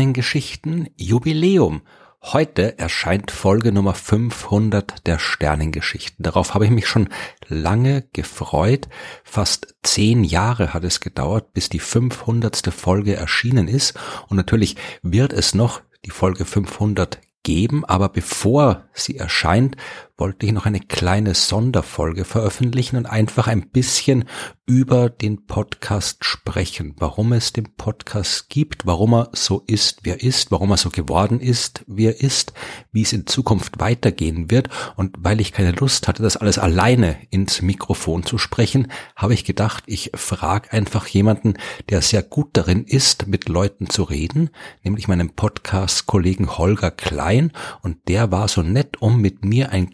Sternengeschichten Jubiläum. Heute erscheint Folge Nummer 500 der Sternengeschichten. Darauf habe ich mich schon lange gefreut. Fast zehn Jahre hat es gedauert, bis die 500. Folge erschienen ist. Und natürlich wird es noch die Folge 500 geben, aber bevor sie erscheint, wollte ich noch eine kleine Sonderfolge veröffentlichen und einfach ein bisschen über den Podcast sprechen, warum es den Podcast gibt, warum er so ist, wie er ist, warum er so geworden ist, wie er ist, wie es in Zukunft weitergehen wird. Und weil ich keine Lust hatte, das alles alleine ins Mikrofon zu sprechen, habe ich gedacht, ich frage einfach jemanden, der sehr gut darin ist, mit Leuten zu reden, nämlich meinen Podcast-Kollegen Holger Klein. Und der war so nett, um mit mir ein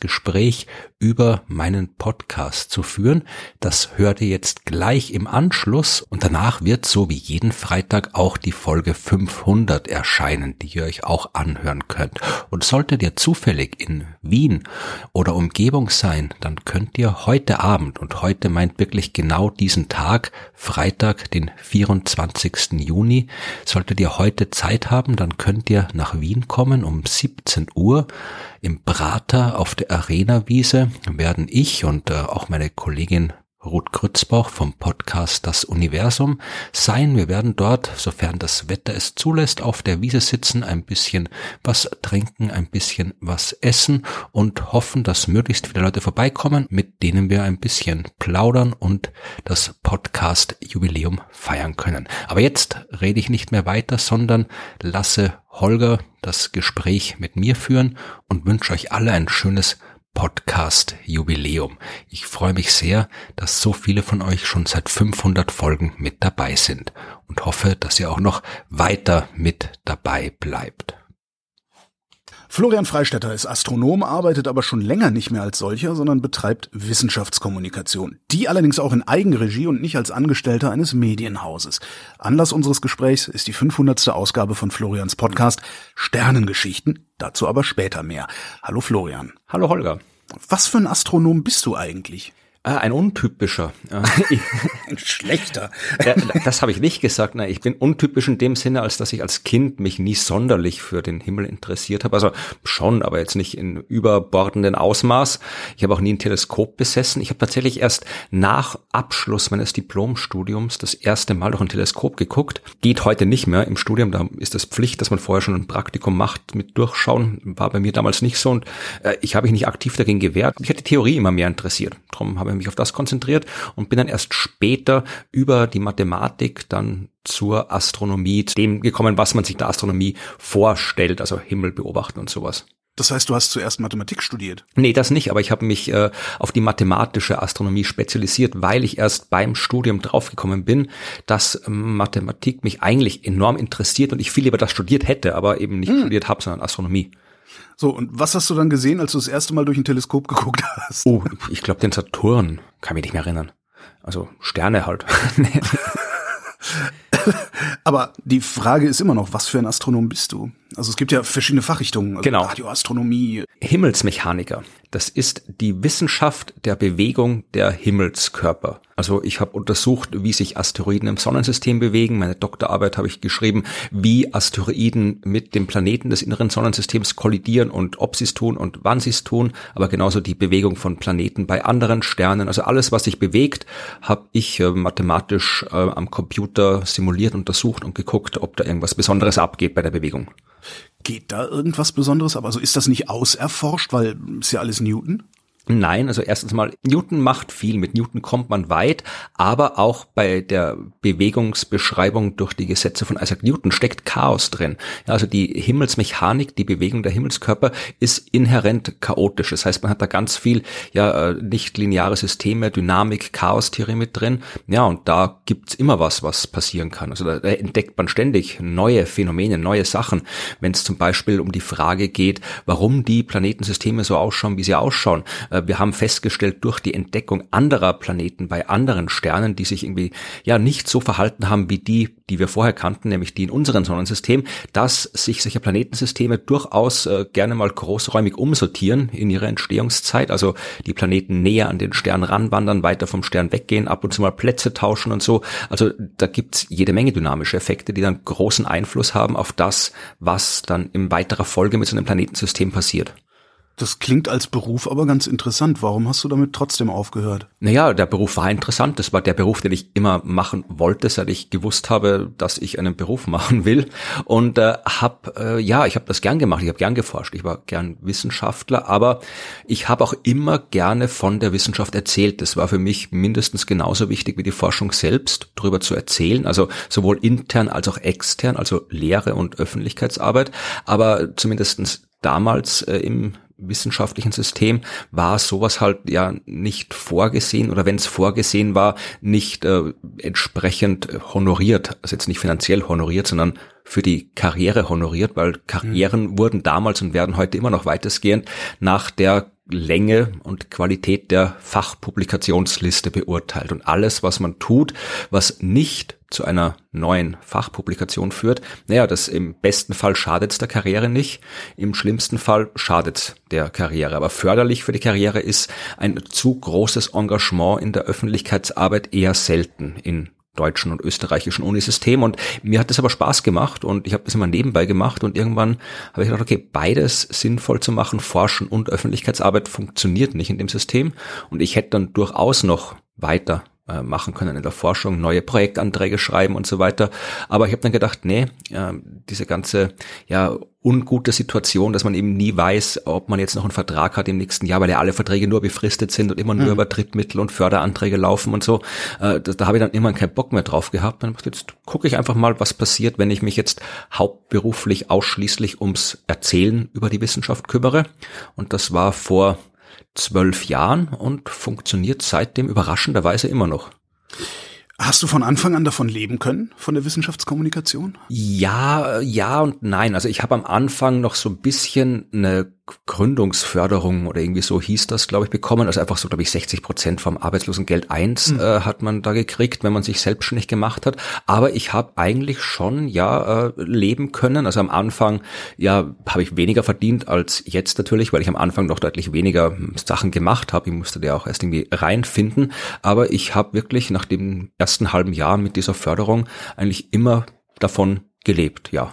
Gespräch über meinen Podcast zu führen. Das hört ihr jetzt gleich im Anschluss und danach wird so wie jeden Freitag auch die Folge 500 erscheinen, die ihr euch auch anhören könnt. Und solltet ihr zufällig in Wien oder Umgebung sein, dann könnt ihr heute Abend und heute meint wirklich genau diesen Tag, Freitag, den 24. Juni, solltet ihr heute Zeit haben, dann könnt ihr nach Wien kommen um 17 Uhr. Im Prater auf der Arena-Wiese werden ich und äh, auch meine Kollegin Ruth Grützbauch vom Podcast Das Universum sein. Wir werden dort, sofern das Wetter es zulässt, auf der Wiese sitzen, ein bisschen was trinken, ein bisschen was essen und hoffen, dass möglichst viele Leute vorbeikommen, mit denen wir ein bisschen plaudern und das Podcast Jubiläum feiern können. Aber jetzt rede ich nicht mehr weiter, sondern lasse Holger das Gespräch mit mir führen und wünsche euch alle ein schönes Podcast Jubiläum. Ich freue mich sehr, dass so viele von euch schon seit 500 Folgen mit dabei sind und hoffe, dass ihr auch noch weiter mit dabei bleibt. Florian Freistetter ist Astronom, arbeitet aber schon länger nicht mehr als solcher, sondern betreibt Wissenschaftskommunikation. Die allerdings auch in Eigenregie und nicht als Angestellter eines Medienhauses. Anlass unseres Gesprächs ist die 500. Ausgabe von Florians Podcast Sternengeschichten, dazu aber später mehr. Hallo Florian. Hallo Holger. Was für ein Astronom bist du eigentlich? Ah, ein untypischer. ein schlechter. das habe ich nicht gesagt. Nein, ich bin untypisch in dem Sinne, als dass ich als Kind mich nie sonderlich für den Himmel interessiert habe. Also schon, aber jetzt nicht in überbordenden Ausmaß. Ich habe auch nie ein Teleskop besessen. Ich habe tatsächlich erst nach Abschluss meines Diplomstudiums das erste Mal durch ein Teleskop geguckt. Geht heute nicht mehr im Studium. Da ist es Pflicht, dass man vorher schon ein Praktikum macht mit Durchschauen. War bei mir damals nicht so und äh, ich habe mich nicht aktiv dagegen gewehrt. Mich hat die Theorie immer mehr interessiert. Darum habe habe mich auf das konzentriert und bin dann erst später über die Mathematik dann zur Astronomie, dem gekommen, was man sich der Astronomie vorstellt, also Himmel beobachten und sowas. Das heißt, du hast zuerst Mathematik studiert? Nee, das nicht, aber ich habe mich äh, auf die mathematische Astronomie spezialisiert, weil ich erst beim Studium draufgekommen bin, dass Mathematik mich eigentlich enorm interessiert und ich viel lieber das studiert hätte, aber eben nicht hm. studiert habe, sondern Astronomie. So, und was hast du dann gesehen, als du das erste Mal durch ein Teleskop geguckt hast? Oh, ich glaube den Saturn. Kann mich nicht mehr erinnern. Also Sterne halt. Aber die Frage ist immer noch, was für ein Astronom bist du? Also es gibt ja verschiedene Fachrichtungen, also genau. Radioastronomie. Himmelsmechaniker. Das ist die Wissenschaft der Bewegung der Himmelskörper. Also ich habe untersucht, wie sich Asteroiden im Sonnensystem bewegen. Meine Doktorarbeit habe ich geschrieben, wie Asteroiden mit dem Planeten des inneren Sonnensystems kollidieren und ob sie es tun und wann sie es tun. Aber genauso die Bewegung von Planeten bei anderen Sternen. Also alles, was sich bewegt, habe ich äh, mathematisch äh, am Computer simuliert, untersucht und geguckt, ob da irgendwas Besonderes abgeht bei der Bewegung. Geht da irgendwas Besonderes? Aber also ist das nicht auserforscht, weil ist ja alles Newton? Nein, also erstens mal, Newton macht viel, mit Newton kommt man weit, aber auch bei der Bewegungsbeschreibung durch die Gesetze von Isaac Newton steckt Chaos drin. Ja, also die Himmelsmechanik, die Bewegung der Himmelskörper ist inhärent chaotisch. Das heißt, man hat da ganz viel, ja, äh, nicht lineare Systeme, Dynamik, Chaos-Theorie mit drin. Ja, und da gibt's immer was, was passieren kann. Also da entdeckt man ständig neue Phänomene, neue Sachen. Wenn es zum Beispiel um die Frage geht, warum die Planetensysteme so ausschauen, wie sie ausschauen, äh, wir haben festgestellt durch die Entdeckung anderer Planeten bei anderen Sternen, die sich irgendwie ja nicht so verhalten haben wie die, die wir vorher kannten, nämlich die in unserem Sonnensystem, dass sich solche Planetensysteme durchaus äh, gerne mal großräumig umsortieren in ihrer Entstehungszeit. Also die Planeten näher an den Stern ranwandern, weiter vom Stern weggehen, ab und zu mal Plätze tauschen und so. Also da gibt's jede Menge dynamische Effekte, die dann großen Einfluss haben auf das, was dann in weiterer Folge mit so einem Planetensystem passiert. Das klingt als Beruf aber ganz interessant. Warum hast du damit trotzdem aufgehört? Naja, der Beruf war interessant. Das war der Beruf, den ich immer machen wollte, seit ich gewusst habe, dass ich einen Beruf machen will. Und äh, habe, äh, ja, ich habe das gern gemacht. Ich habe gern geforscht. Ich war gern Wissenschaftler, aber ich habe auch immer gerne von der Wissenschaft erzählt. Das war für mich mindestens genauso wichtig wie die Forschung selbst, darüber zu erzählen. Also sowohl intern als auch extern, also Lehre und Öffentlichkeitsarbeit. Aber zumindestens damals äh, im wissenschaftlichen System war sowas halt ja nicht vorgesehen oder wenn es vorgesehen war, nicht äh, entsprechend honoriert, also jetzt nicht finanziell honoriert, sondern für die Karriere honoriert, weil Karrieren mhm. wurden damals und werden heute immer noch weitestgehend nach der Länge und Qualität der Fachpublikationsliste beurteilt. Und alles, was man tut, was nicht zu einer neuen Fachpublikation führt, naja, das im besten Fall schadet der Karriere nicht, im schlimmsten Fall schadet der Karriere. Aber förderlich für die Karriere ist ein zu großes Engagement in der Öffentlichkeitsarbeit eher selten in deutschen und österreichischen Unisystem und mir hat das aber Spaß gemacht und ich habe das immer nebenbei gemacht. Und irgendwann habe ich gedacht, okay, beides sinnvoll zu machen, Forschen und Öffentlichkeitsarbeit funktioniert nicht in dem System. Und ich hätte dann durchaus noch weiter äh, machen können in der Forschung, neue Projektanträge schreiben und so weiter. Aber ich habe dann gedacht, nee, äh, diese ganze ja ungute Situation, dass man eben nie weiß, ob man jetzt noch einen Vertrag hat im nächsten Jahr, weil ja alle Verträge nur befristet sind und immer nur mhm. über Drittmittel und Förderanträge laufen und so. Äh, da, da habe ich dann immer keinen Bock mehr drauf gehabt. Dann jetzt gucke ich einfach mal, was passiert, wenn ich mich jetzt hauptberuflich ausschließlich ums Erzählen über die Wissenschaft kümmere. Und das war vor zwölf Jahren und funktioniert seitdem überraschenderweise immer noch. Hast du von Anfang an davon leben können, von der Wissenschaftskommunikation? Ja, ja und nein. Also ich habe am Anfang noch so ein bisschen eine Gründungsförderung oder irgendwie so hieß das, glaube ich, bekommen. Also einfach so, glaube ich, 60 Prozent vom Arbeitslosengeld 1 mhm. äh, hat man da gekriegt, wenn man sich selbstständig gemacht hat. Aber ich habe eigentlich schon ja äh, leben können. Also am Anfang ja habe ich weniger verdient als jetzt natürlich, weil ich am Anfang noch deutlich weniger Sachen gemacht habe. Ich musste da auch erst irgendwie reinfinden. Aber ich habe wirklich nach dem ersten halben Jahr mit dieser Förderung eigentlich immer davon gelebt, ja.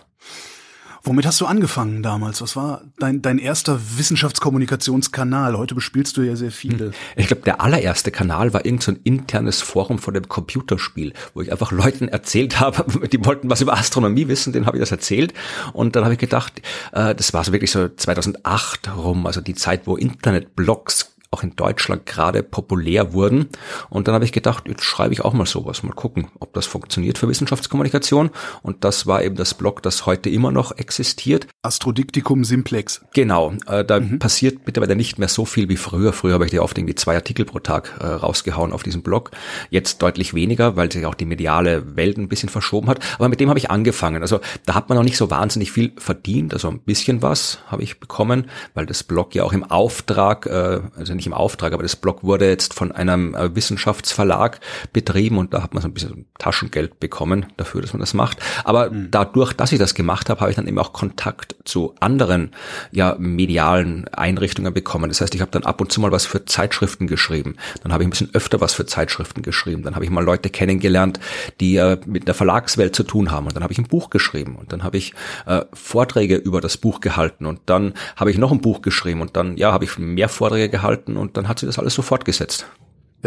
Womit hast du angefangen damals? Was war dein, dein erster Wissenschaftskommunikationskanal? Heute bespielst du ja sehr viele. Hm. Ich glaube, der allererste Kanal war irgendein so internes Forum von dem Computerspiel, wo ich einfach Leuten erzählt habe, die wollten was über Astronomie wissen, denen habe ich das erzählt. Und dann habe ich gedacht, äh, das war so wirklich so 2008 rum, also die Zeit, wo Internetblogs auch in Deutschland gerade populär wurden. Und dann habe ich gedacht, jetzt schreibe ich auch mal sowas, mal gucken, ob das funktioniert für Wissenschaftskommunikation. Und das war eben das Blog, das heute immer noch existiert. Astrodiktikum Simplex. Genau, äh, da mhm. passiert mittlerweile nicht mehr so viel wie früher. Früher habe ich dir oft irgendwie zwei Artikel pro Tag äh, rausgehauen auf diesem Blog. Jetzt deutlich weniger, weil sich auch die mediale Welt ein bisschen verschoben hat. Aber mit dem habe ich angefangen. Also da hat man noch nicht so wahnsinnig viel verdient. Also ein bisschen was habe ich bekommen, weil das Blog ja auch im Auftrag, äh, also nicht im Auftrag, aber das Blog wurde jetzt von einem äh, Wissenschaftsverlag betrieben und da hat man so ein bisschen Taschengeld bekommen dafür, dass man das macht. Aber mhm. dadurch, dass ich das gemacht habe, habe ich dann eben auch Kontakt zu anderen ja medialen Einrichtungen bekommen. Das heißt, ich habe dann ab und zu mal was für Zeitschriften geschrieben. Dann habe ich ein bisschen öfter was für Zeitschriften geschrieben. Dann habe ich mal Leute kennengelernt, die äh, mit der Verlagswelt zu tun haben. Und dann habe ich ein Buch geschrieben. Und dann habe ich äh, Vorträge über das Buch gehalten. Und dann habe ich noch ein Buch geschrieben. Und dann ja habe ich mehr Vorträge gehalten gehalten und dann hat sie das alles so fortgesetzt.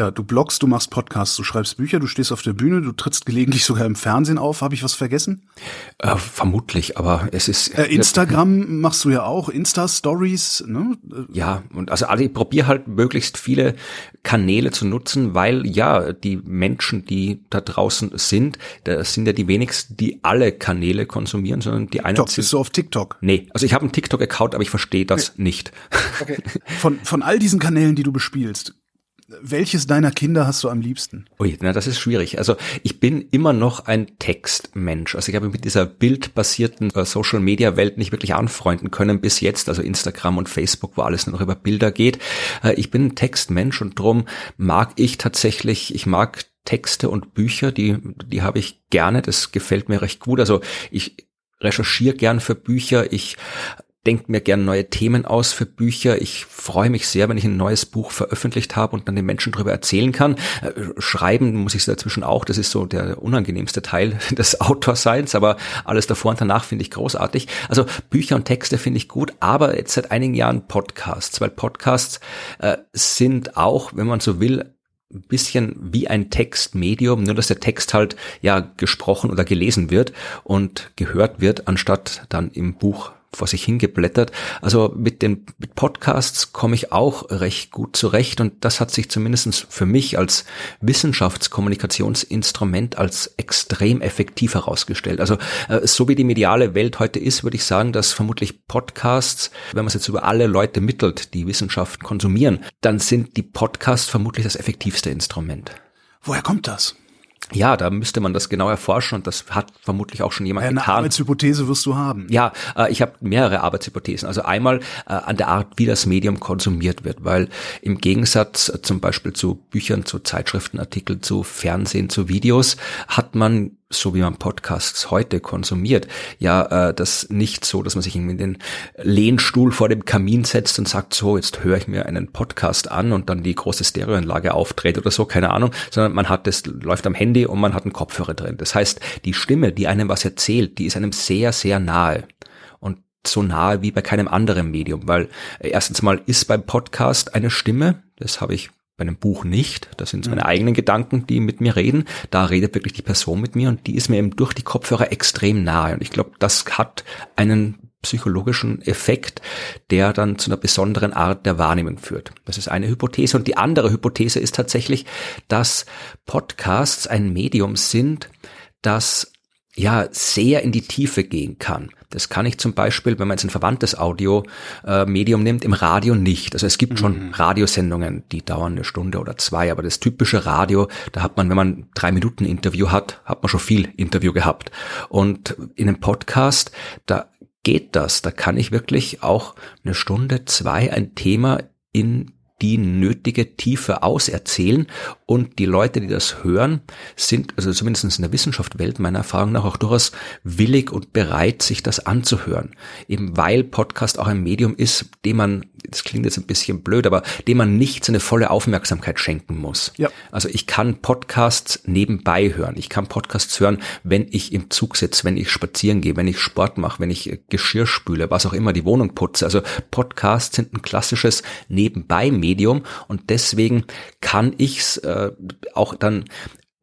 Ja, du bloggst, du machst Podcasts, du schreibst Bücher, du stehst auf der Bühne, du trittst gelegentlich sogar im Fernsehen auf. Habe ich was vergessen? Äh, vermutlich, aber es ist. Äh, Instagram machst du ja auch, Insta-Stories, ne? Ja, und also ich probiere halt möglichst viele Kanäle zu nutzen, weil ja, die Menschen, die da draußen sind, das sind ja die wenigsten, die alle Kanäle konsumieren, sondern die einen. TikTok, bist du auf TikTok? Nee, also ich habe einen TikTok-Account, aber ich verstehe das okay. nicht. Okay. Von, von all diesen Kanälen, die du bespielst, Welches deiner Kinder hast du am liebsten? Ui, na, das ist schwierig. Also ich bin immer noch ein Textmensch. Also ich habe mit dieser bildbasierten äh, Social Media Welt nicht wirklich anfreunden können bis jetzt. Also Instagram und Facebook, wo alles nur noch über Bilder geht. Äh, ich bin ein Textmensch und drum mag ich tatsächlich, ich mag Texte und Bücher, die, die habe ich gerne. Das gefällt mir recht gut. Also ich recherchiere gern für Bücher. Ich denke mir gern neue Themen aus für Bücher. Ich freue mich sehr, wenn ich ein neues Buch veröffentlicht habe und dann den Menschen darüber erzählen kann. Äh, schreiben muss ich dazwischen auch. Das ist so der unangenehmste Teil des Autorseins, aber alles davor und danach finde ich großartig. Also Bücher und Texte finde ich gut, aber jetzt seit einigen Jahren Podcasts, weil Podcasts äh, sind auch, wenn man so will, ein bisschen wie ein Textmedium, nur dass der Text halt ja gesprochen oder gelesen wird und gehört wird, anstatt dann im Buch vor sich hingeblättert. Also mit den mit Podcasts komme ich auch recht gut zurecht und das hat sich zumindest für mich als Wissenschaftskommunikationsinstrument als extrem effektiv herausgestellt. Also äh, so wie die mediale Welt heute ist, würde ich sagen, dass vermutlich Podcasts, wenn man es jetzt über alle Leute mittelt, die Wissenschaft konsumieren, dann sind die Podcasts vermutlich das effektivste Instrument. Woher kommt das? Ja, da müsste man das genau erforschen und das hat vermutlich auch schon jemand Eine getan. Arbeitshypothese wirst du haben. Ja, äh, ich habe mehrere Arbeitshypothesen. Also einmal äh, an der Art, wie das Medium konsumiert wird, weil im Gegensatz äh, zum Beispiel zu Büchern, zu Zeitschriftenartikeln, zu Fernsehen, zu Videos, hat man so wie man Podcasts heute konsumiert, ja, äh, das nicht so, dass man sich in den Lehnstuhl vor dem Kamin setzt und sagt, so, jetzt höre ich mir einen Podcast an und dann die große Stereoanlage aufdreht oder so, keine Ahnung, sondern man hat das, läuft am Handy und man hat einen Kopfhörer drin. Das heißt, die Stimme, die einem was erzählt, die ist einem sehr, sehr nahe. Und so nahe wie bei keinem anderen Medium, weil äh, erstens mal ist beim Podcast eine Stimme, das habe ich bei einem Buch nicht. Das sind meine mhm. eigenen Gedanken, die mit mir reden. Da redet wirklich die Person mit mir und die ist mir eben durch die Kopfhörer extrem nahe. Und ich glaube, das hat einen psychologischen Effekt, der dann zu einer besonderen Art der Wahrnehmung führt. Das ist eine Hypothese. Und die andere Hypothese ist tatsächlich, dass Podcasts ein Medium sind, das ja sehr in die Tiefe gehen kann. Das kann ich zum Beispiel, wenn man jetzt ein verwandtes Audio-Medium nimmt, im Radio nicht. Also es gibt mhm. schon Radiosendungen, die dauern eine Stunde oder zwei, aber das typische Radio, da hat man, wenn man drei Minuten Interview hat, hat man schon viel Interview gehabt. Und in einem Podcast, da geht das. Da kann ich wirklich auch eine Stunde, zwei ein Thema in die nötige Tiefe auserzählen und die Leute, die das hören, sind, also zumindest in der Wissenschaftswelt meiner Erfahrung nach auch durchaus willig und bereit, sich das anzuhören. Eben weil Podcast auch ein Medium ist, dem man, das klingt jetzt ein bisschen blöd, aber dem man nicht seine volle Aufmerksamkeit schenken muss. Ja. Also ich kann Podcasts nebenbei hören. Ich kann Podcasts hören, wenn ich im Zug sitze, wenn ich spazieren gehe, wenn ich Sport mache, wenn ich Geschirr spüle, was auch immer, die Wohnung putze. Also Podcasts sind ein klassisches Nebenbei-Medium Medium und deswegen kann ich's äh, auch dann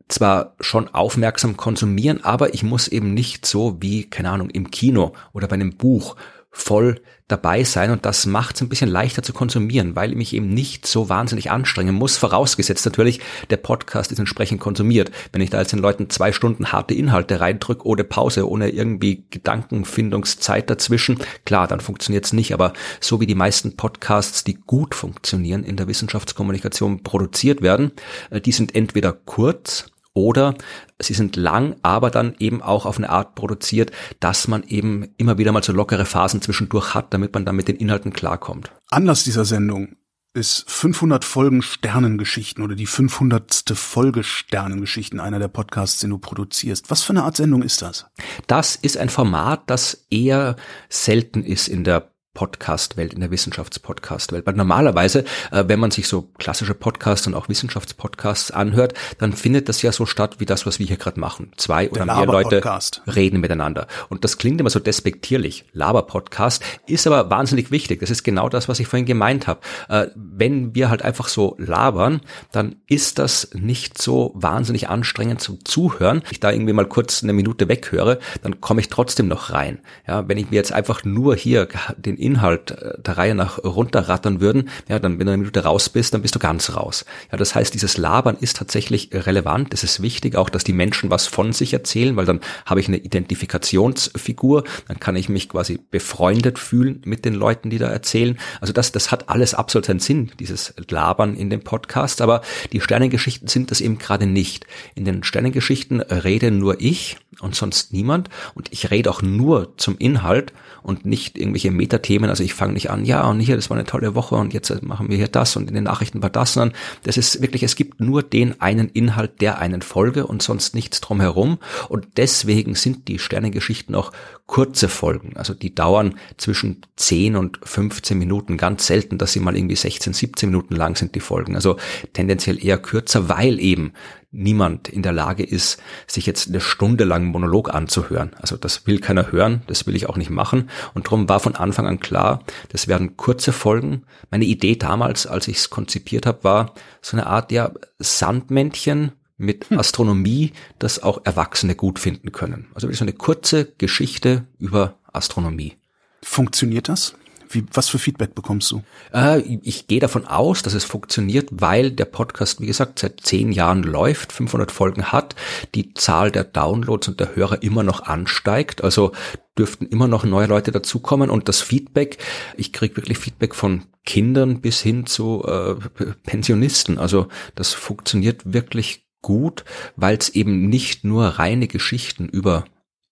zwar schon aufmerksam konsumieren, aber ich muss eben nicht so wie, keine Ahnung, im Kino oder bei einem Buch voll dabei sein und das macht es ein bisschen leichter zu konsumieren, weil ich mich eben nicht so wahnsinnig anstrengen muss, vorausgesetzt natürlich, der Podcast ist entsprechend konsumiert. Wenn ich da jetzt den Leuten zwei Stunden harte Inhalte reindrücke, ohne Pause, ohne irgendwie Gedankenfindungszeit dazwischen, klar, dann funktioniert es nicht, aber so wie die meisten Podcasts, die gut funktionieren in der Wissenschaftskommunikation produziert werden, äh, die sind entweder kurz, oder sie sind lang, aber dann eben auch auf eine Art produziert, dass man eben immer wieder mal so lockere Phasen zwischendurch hat, damit man dann mit den Inhalten klarkommt. Anlass dieser Sendung ist 500 Folgen Sternengeschichten oder die 500. Folge Sternengeschichten, einer der Podcasts, den du produzierst. Was für eine Art Sendung ist das? Das ist ein Format, das eher selten ist in der Podcast-Welt, in der Wissenschaftspodcast-Welt. Weil normalerweise, äh, wenn man sich so klassische Podcasts und auch Wissenschaftspodcasts anhört, dann findet das ja so statt wie das, was wir hier gerade machen. Zwei oder mehr Leute reden miteinander. Und das klingt immer so despektierlich. Laber-Podcast ist aber wahnsinnig wichtig. Das ist genau das, was ich vorhin gemeint habe. Äh, wenn wir halt einfach so labern, dann ist das nicht so wahnsinnig anstrengend zum Zuhören. Ich da irgendwie mal kurz eine Minute weghöre, dann komme ich trotzdem noch rein. Ja, wenn ich mir jetzt einfach nur hier den Inhalt äh, der Reihe nach runterrattern würden, ja, dann wenn du eine Minute raus bist, dann bist du ganz raus. Ja, das heißt, dieses Labern ist tatsächlich relevant. Es ist wichtig auch, dass die Menschen was von sich erzählen, weil dann habe ich eine Identifikationsfigur, dann kann ich mich quasi befreundet fühlen mit den Leuten, die da erzählen. Also das, das hat alles absolut seinen Sinn, dieses Labern in dem Podcast. Aber die Sternengeschichten sind das eben gerade nicht. In den Sternengeschichten rede nur ich und sonst niemand. Und ich rede auch nur zum Inhalt und nicht irgendwelche Metathemen. Also ich fange nicht an, ja, und hier, das war eine tolle Woche und jetzt machen wir hier das und in den Nachrichten war das, sondern das ist wirklich, es gibt nur den einen Inhalt der einen Folge und sonst nichts drumherum. Und deswegen sind die Sternengeschichten auch kurze Folgen. Also die dauern zwischen 10 und 15 Minuten. Ganz selten, dass sie mal irgendwie 16, 17 Minuten lang sind, die Folgen. Also tendenziell eher kürzer, weil eben niemand in der Lage ist, sich jetzt eine Stunde lang Monolog anzuhören. Also das will keiner hören, das will ich auch nicht machen. Und darum war von Anfang an klar, das werden kurze Folgen. Meine Idee damals, als ich es konzipiert habe, war so eine Art ja Sandmännchen mit hm. Astronomie, das auch Erwachsene gut finden können. Also so eine kurze Geschichte über Astronomie. Funktioniert das? Wie, was für Feedback bekommst du? Äh, ich gehe davon aus, dass es funktioniert, weil der Podcast, wie gesagt, seit zehn Jahren läuft, 500 Folgen hat, die Zahl der Downloads und der Hörer immer noch ansteigt. Also dürften immer noch neue Leute dazukommen und das Feedback, ich kriege wirklich Feedback von Kindern bis hin zu äh, Pensionisten. Also das funktioniert wirklich gut, weil es eben nicht nur reine Geschichten über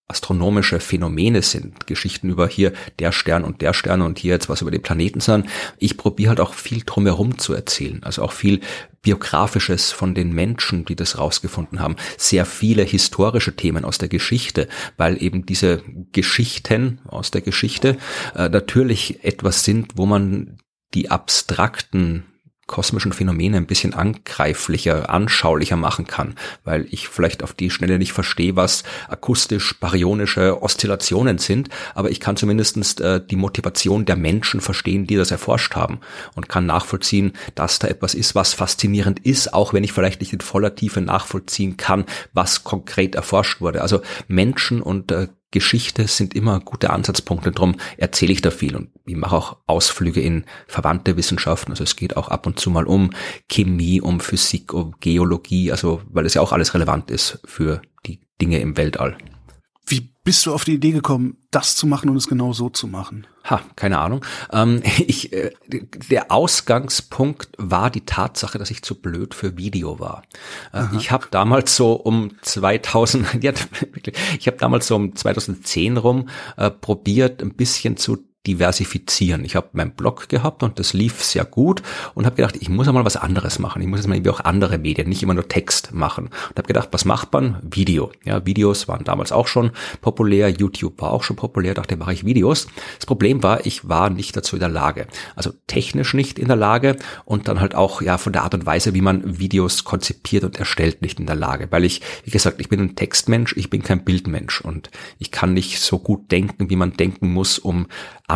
astronomische Phänomene sind, Geschichten über hier der Stern und der Stern und hier jetzt was über die Planeten, sondern ich probiere halt auch viel drumherum zu erzählen, also auch viel biografisches von den Menschen, die das rausgefunden haben, sehr viele historische Themen aus der Geschichte, weil eben diese Geschichten aus der Geschichte äh, natürlich etwas sind, wo man die abstrakten kosmischen Phänomene ein bisschen angreiflicher, anschaulicher machen kann, weil ich vielleicht auf die Schnelle nicht verstehe, was akustisch baryonische Oszillationen sind, aber ich kann zumindestens äh, die Motivation der Menschen verstehen, die das erforscht haben und kann nachvollziehen, dass da etwas ist, was faszinierend ist, auch wenn ich vielleicht nicht in voller Tiefe nachvollziehen kann, was konkret erforscht wurde. Also Menschen und äh, Geschichte sind immer gute Ansatzpunkte. Darum erzähle ich da viel und ich mache auch Ausflüge in verwandte Wissenschaften. Also es geht auch ab und zu mal um Chemie, um Physik, um Geologie, also weil es ja auch alles relevant ist für die Dinge im Weltall. Bist du auf die Idee gekommen, das zu machen und es genau so zu machen? Ha, keine Ahnung. Ähm, ich, äh, der Ausgangspunkt war die Tatsache, dass ich zu blöd für Video war. Äh, ich habe damals so um 2000, ja, wirklich, ich habe damals so um 2010 rum äh, probiert, ein bisschen zu diversifizieren. Ich habe meinen Blog gehabt und das lief sehr gut und habe gedacht, ich muss mal was anderes machen. Ich muss jetzt mal irgendwie auch andere Medien, nicht immer nur Text machen. Und habe gedacht, was macht man? Video. Ja, Videos waren damals auch schon populär, YouTube war auch schon populär, dachte, mache ich Videos. Das Problem war, ich war nicht dazu in der Lage. Also technisch nicht in der Lage und dann halt auch ja von der Art und Weise, wie man Videos konzipiert und erstellt, nicht in der Lage. Weil ich, wie gesagt, ich bin ein Textmensch, ich bin kein Bildmensch und ich kann nicht so gut denken, wie man denken muss, um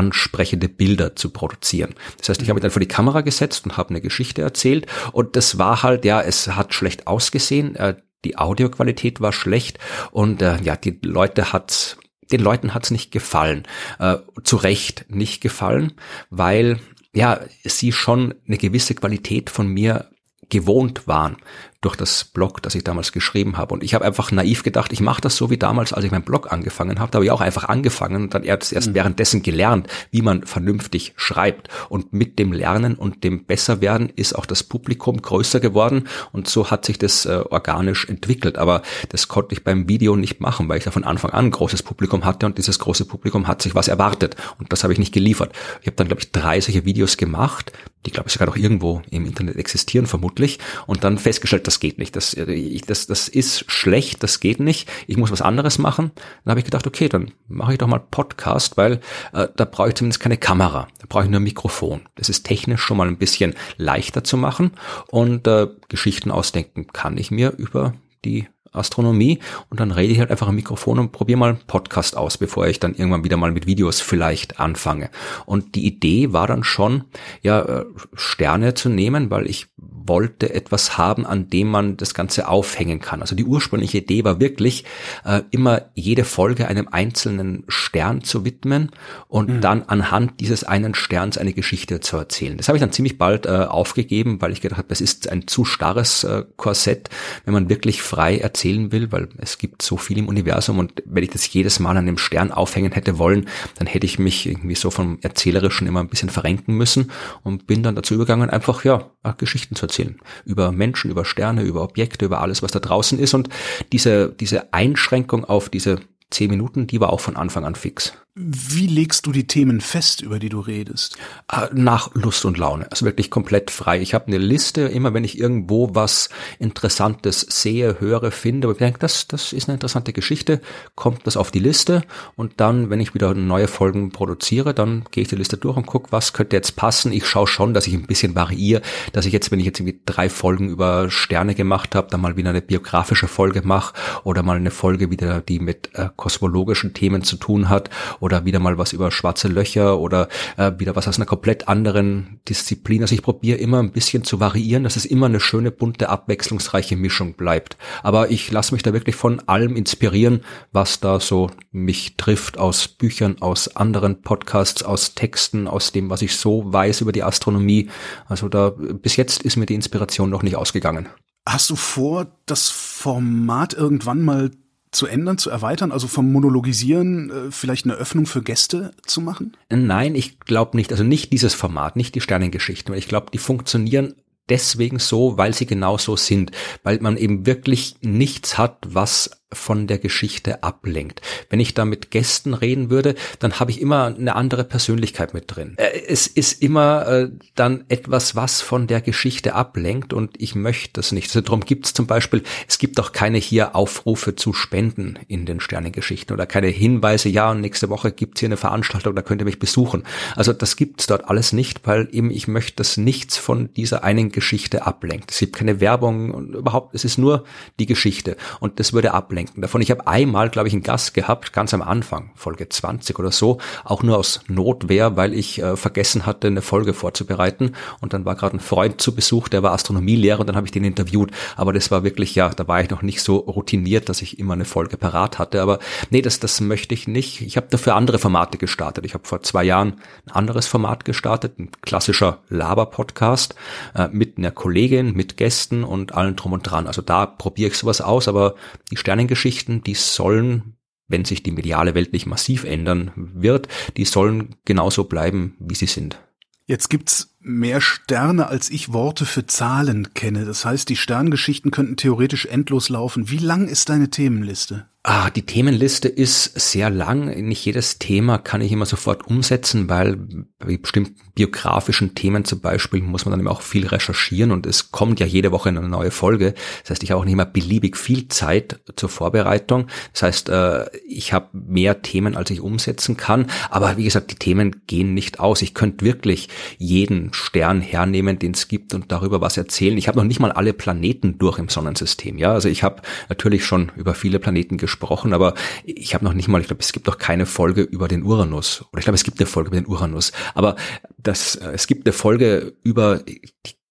ansprechende Bilder zu produzieren. Das heißt, ich habe mich dann vor die Kamera gesetzt und habe eine Geschichte erzählt. Und das war halt, ja, es hat schlecht ausgesehen, äh, die Audioqualität war schlecht. Und äh, ja, die Leute hat den Leuten hat's nicht gefallen. Äh, zu Recht nicht gefallen, weil ja, sie schon eine gewisse Qualität von mir gewohnt waren durch das Blog, das ich damals geschrieben habe. Und ich habe einfach naiv gedacht, ich mache das so wie damals, als ich meinen Blog angefangen habe. Da habe ich auch einfach angefangen und dann erst, erst mhm. währenddessen gelernt, wie man vernünftig schreibt. Und mit dem Lernen und dem Besserwerden ist auch das Publikum größer geworden und so hat sich das äh, organisch entwickelt. Aber das konnte ich beim Video nicht machen, weil ich da von Anfang an ein großes Publikum hatte und dieses große Publikum hat sich was erwartet und das habe ich nicht geliefert. Ich habe dann, glaube ich, drei solche Videos gemacht, die, glaube ich, sogar noch irgendwo im Internet existieren, vermutlich, und dann festgestellt, das geht nicht, das, äh, das, das ist schlecht, das geht nicht, ich muss was anderes machen. Dann habe ich gedacht, okay, dann mache ich doch mal Podcast, weil äh, da brauche ich zumindest keine Kamera, da brauche ich nur ein Mikrofon. Das ist technisch schon mal ein bisschen leichter zu machen und äh, Geschichten ausdenken kann ich mir über die Astronomie und dann rede ich halt einfach am Mikrofon und probiere mal einen Podcast aus, bevor ich dann irgendwann wieder mal mit Videos vielleicht anfange. Und die Idee war dann schon, ja, äh, Sterne zu nehmen, weil ich wollte etwas haben, an dem man das Ganze aufhängen kann. Also die ursprüngliche Idee war wirklich, äh, immer jede Folge einem einzelnen Stern zu widmen und mhm. dann anhand dieses einen Sterns eine Geschichte zu erzählen. Das habe ich dann ziemlich bald äh, aufgegeben, weil ich gedacht habe, das ist ein zu starres äh, Korsett, wenn man wirklich frei erzählen will, weil es gibt so viel im Universum und wenn ich das jedes Mal an dem Stern aufhängen hätte wollen, dann hätte ich mich irgendwie so vom Erzählerischen immer ein bisschen verrenken müssen und bin dann dazu übergegangen, einfach ja Geschichten zu erzählen über Menschen, über Sterne, über Objekte, über alles, was da draußen ist. Und diese diese Einschränkung auf diese zehn Minuten, die war auch von Anfang an fix. Wie legst du die Themen fest, über die du redest? Ah, nach Lust und Laune, also wirklich komplett frei. Ich habe eine Liste, immer wenn ich irgendwo was Interessantes sehe, höre, finde, und ich denke, das, das ist eine interessante Geschichte, kommt das auf die Liste und dann, wenn ich wieder neue Folgen produziere, dann gehe ich die Liste durch und gucke, was könnte jetzt passen. Ich schaue schon, dass ich ein bisschen variiere, dass ich jetzt, wenn ich jetzt irgendwie drei Folgen über Sterne gemacht habe, dann mal wieder eine biografische Folge mache oder mal eine Folge wieder, die mit äh, kosmologischen Themen zu tun hat oder wieder mal was über schwarze Löcher oder äh, wieder was aus einer komplett anderen Disziplin. Also ich probiere immer ein bisschen zu variieren, dass es immer eine schöne, bunte, abwechslungsreiche Mischung bleibt. Aber ich lasse mich da wirklich von allem inspirieren, was da so mich trifft aus Büchern, aus anderen Podcasts, aus Texten, aus dem, was ich so weiß über die Astronomie. Also da bis jetzt ist mir die Inspiration noch nicht ausgegangen. Hast du vor, das Format irgendwann mal zu ändern, zu erweitern, also vom Monologisieren äh, vielleicht eine Öffnung für Gäste zu machen? Nein, ich glaube nicht. Also nicht dieses Format, nicht die Sternengeschichten. Ich glaube, die funktionieren deswegen so, weil sie genau so sind, weil man eben wirklich nichts hat, was von der Geschichte ablenkt. Wenn ich da mit Gästen reden würde, dann habe ich immer eine andere Persönlichkeit mit drin. Äh, es ist immer äh, dann etwas, was von der Geschichte ablenkt und ich möchte das nicht. Also darum gibt es zum Beispiel, es gibt auch keine hier Aufrufe zu spenden in den Sternengeschichten oder keine Hinweise, ja, und nächste Woche gibt es hier eine Veranstaltung, da könnt ihr mich besuchen. Also das gibt es dort alles nicht, weil eben ich möchte, dass nichts von dieser einen Geschichte ablenkt. Es gibt keine Werbung und überhaupt, es ist nur die Geschichte und das würde ablenken ablenken davon. Ich habe einmal, glaube ich, einen Gast gehabt, ganz am Anfang, Folge 20 oder so, auch nur aus Notwehr, weil ich äh, vergessen hatte, eine Folge vorzubereiten. Und dann war gerade ein Freund zu Besuch, der war Astronomielehrer und dann habe ich den interviewt. Aber das war wirklich, ja, da war ich noch nicht so routiniert, dass ich immer eine Folge parat hatte. Aber nee, das, das möchte ich nicht. Ich habe dafür andere Formate gestartet. Ich habe vor zwei Jahren ein anderes Format gestartet, ein klassischer Laber-Podcast äh, mit einer Kollegin, mit Gästen und allen drum und dran. Also da probiere ich sowas aus, aber die Sternen Geschichten, die sollen, wenn sich die mediale Welt nicht massiv ändern wird, die sollen genauso bleiben, wie sie sind. Jetzt gibt's mehr Sterne, als ich Worte für Zahlen kenne. Das heißt, die Sterngeschichten könnten theoretisch endlos laufen. Wie lang ist deine Themenliste? Ah, die Themenliste ist sehr lang. Nicht jedes Thema kann ich immer sofort umsetzen, weil bei bestimmten biografischen Themen zum Beispiel muss man dann immer auch viel recherchieren und es kommt ja jede Woche eine neue Folge. Das heißt, ich habe auch nicht immer beliebig viel Zeit zur Vorbereitung. Das heißt, äh, ich habe mehr Themen, als ich umsetzen kann. Aber wie gesagt, die Themen gehen nicht aus. Ich könnte wirklich jeden Stern hernehmen, den es gibt und darüber was erzählen. Ich habe noch nicht mal alle Planeten durch im Sonnensystem. Ja, also ich habe natürlich schon über viele Planeten gesprochen aber ich habe noch nicht mal, ich glaube, es gibt noch keine Folge über den Uranus. Oder ich glaube, es gibt eine Folge über den Uranus. Aber das, äh, es gibt eine Folge über die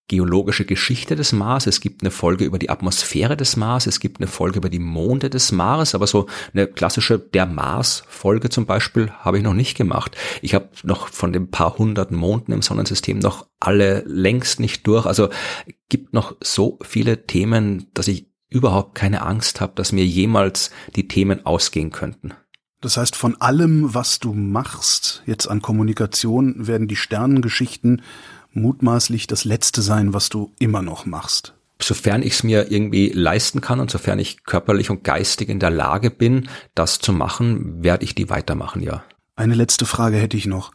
geologische Geschichte des Mars, es gibt eine Folge über die Atmosphäre des Mars, es gibt eine Folge über die Monde des Mars, aber so eine klassische Der Mars-Folge zum Beispiel habe ich noch nicht gemacht. Ich habe noch von den paar hundert Monden im Sonnensystem noch alle längst nicht durch. Also gibt noch so viele Themen, dass ich überhaupt keine Angst habe, dass mir jemals die Themen ausgehen könnten. Das heißt, von allem, was du machst, jetzt an Kommunikation, werden die Sternengeschichten mutmaßlich das Letzte sein, was du immer noch machst. Sofern ich es mir irgendwie leisten kann und sofern ich körperlich und geistig in der Lage bin, das zu machen, werde ich die weitermachen, ja. Eine letzte Frage hätte ich noch.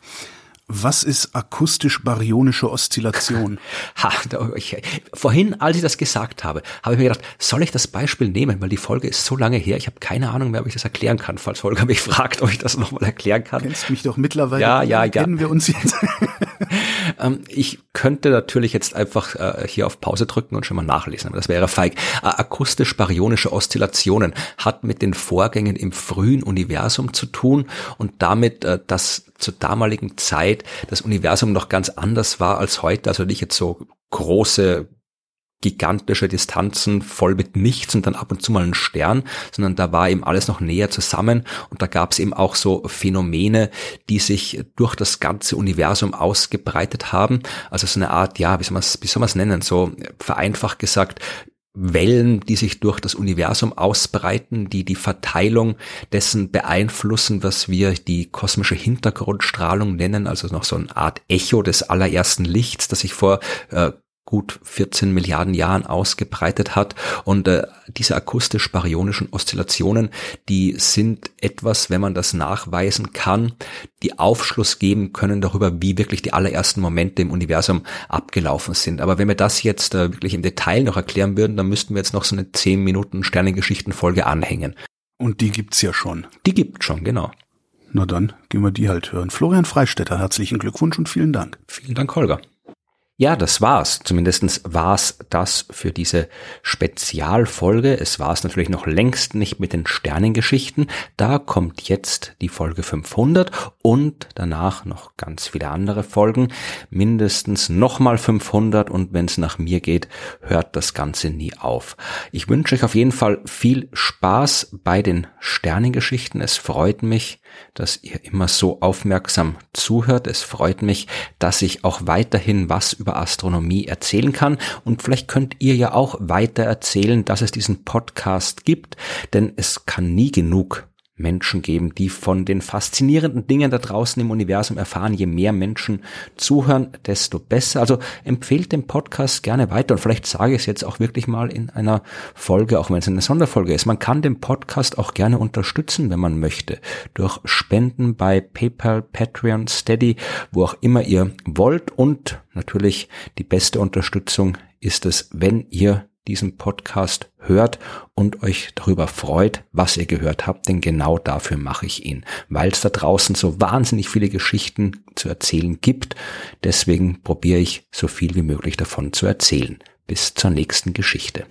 Was ist akustisch-baryonische Oszillation? Ha, ich, vorhin, als ich das gesagt habe, habe ich mir gedacht, soll ich das Beispiel nehmen, weil die Folge ist so lange her, ich habe keine Ahnung mehr, ob ich das erklären kann, falls Holger mich fragt, ob ich das nochmal erklären kann. Du kennst mich doch mittlerweile. Ja, ja, ja. Kennen wir uns jetzt? ähm, ich könnte natürlich jetzt einfach äh, hier auf Pause drücken und schon mal nachlesen, aber das wäre feig. Äh, akustisch-baryonische Oszillationen hat mit den Vorgängen im frühen Universum zu tun und damit, äh, dass zur damaligen Zeit das Universum noch ganz anders war als heute, also nicht jetzt so große gigantische Distanzen voll mit nichts und dann ab und zu mal ein Stern, sondern da war eben alles noch näher zusammen und da gab es eben auch so Phänomene, die sich durch das ganze Universum ausgebreitet haben. Also so eine Art, ja, wie soll man es wie soll man es nennen, so vereinfacht gesagt, Wellen, die sich durch das Universum ausbreiten, die die Verteilung dessen beeinflussen, was wir die kosmische Hintergrundstrahlung nennen, also noch so eine Art Echo des allerersten Lichts, das sich vor äh, gut 14 Milliarden Jahren ausgebreitet hat. Und äh, diese akustisch-baryonischen Oszillationen, die sind etwas, wenn man das nachweisen kann, die Aufschluss geben können darüber, wie wirklich die allerersten Momente im Universum abgelaufen sind. Aber wenn wir das jetzt äh, wirklich im Detail noch erklären würden, dann müssten wir jetzt noch so eine 10 Minuten Sternengeschichten-Folge anhängen. Und die gibt's ja schon. Die gibt schon, genau. Na dann, gehen wir die halt hören. Florian Freistetter, herzlichen Glückwunsch und vielen Dank. Vielen Dank, Holger. Ja, das war's. Zumindestens war's das für diese Spezialfolge. Es war's natürlich noch längst nicht mit den Sternengeschichten. Da kommt jetzt die Folge 500 und danach noch ganz viele andere Folgen. Mindestens nochmal 500 und wenn's nach mir geht, hört das Ganze nie auf. Ich wünsche euch auf jeden Fall viel Spaß bei den Sternengeschichten. Es freut mich, dass ihr immer so aufmerksam zuhört. Es freut mich, dass ich auch weiterhin was über Astronomie erzählen kann. Und vielleicht könnt ihr ja auch weiter erzählen, dass es diesen Podcast gibt, denn es kann nie genug Menschen geben, die von den faszinierenden Dingen da draußen im Universum erfahren. Je mehr Menschen zuhören, desto besser. Also empfehlt den Podcast gerne weiter und vielleicht sage ich es jetzt auch wirklich mal in einer Folge, auch wenn es eine Sonderfolge ist. Man kann den Podcast auch gerne unterstützen, wenn man möchte, durch Spenden bei PayPal, Patreon, Steady, wo auch immer ihr wollt und natürlich die beste Unterstützung ist es, wenn ihr diesen Podcast hört und euch darüber freut, was ihr gehört habt, denn genau dafür mache ich ihn, weil es da draußen so wahnsinnig viele Geschichten zu erzählen gibt. Deswegen probiere ich so viel wie möglich davon zu erzählen. Bis zur nächsten Geschichte.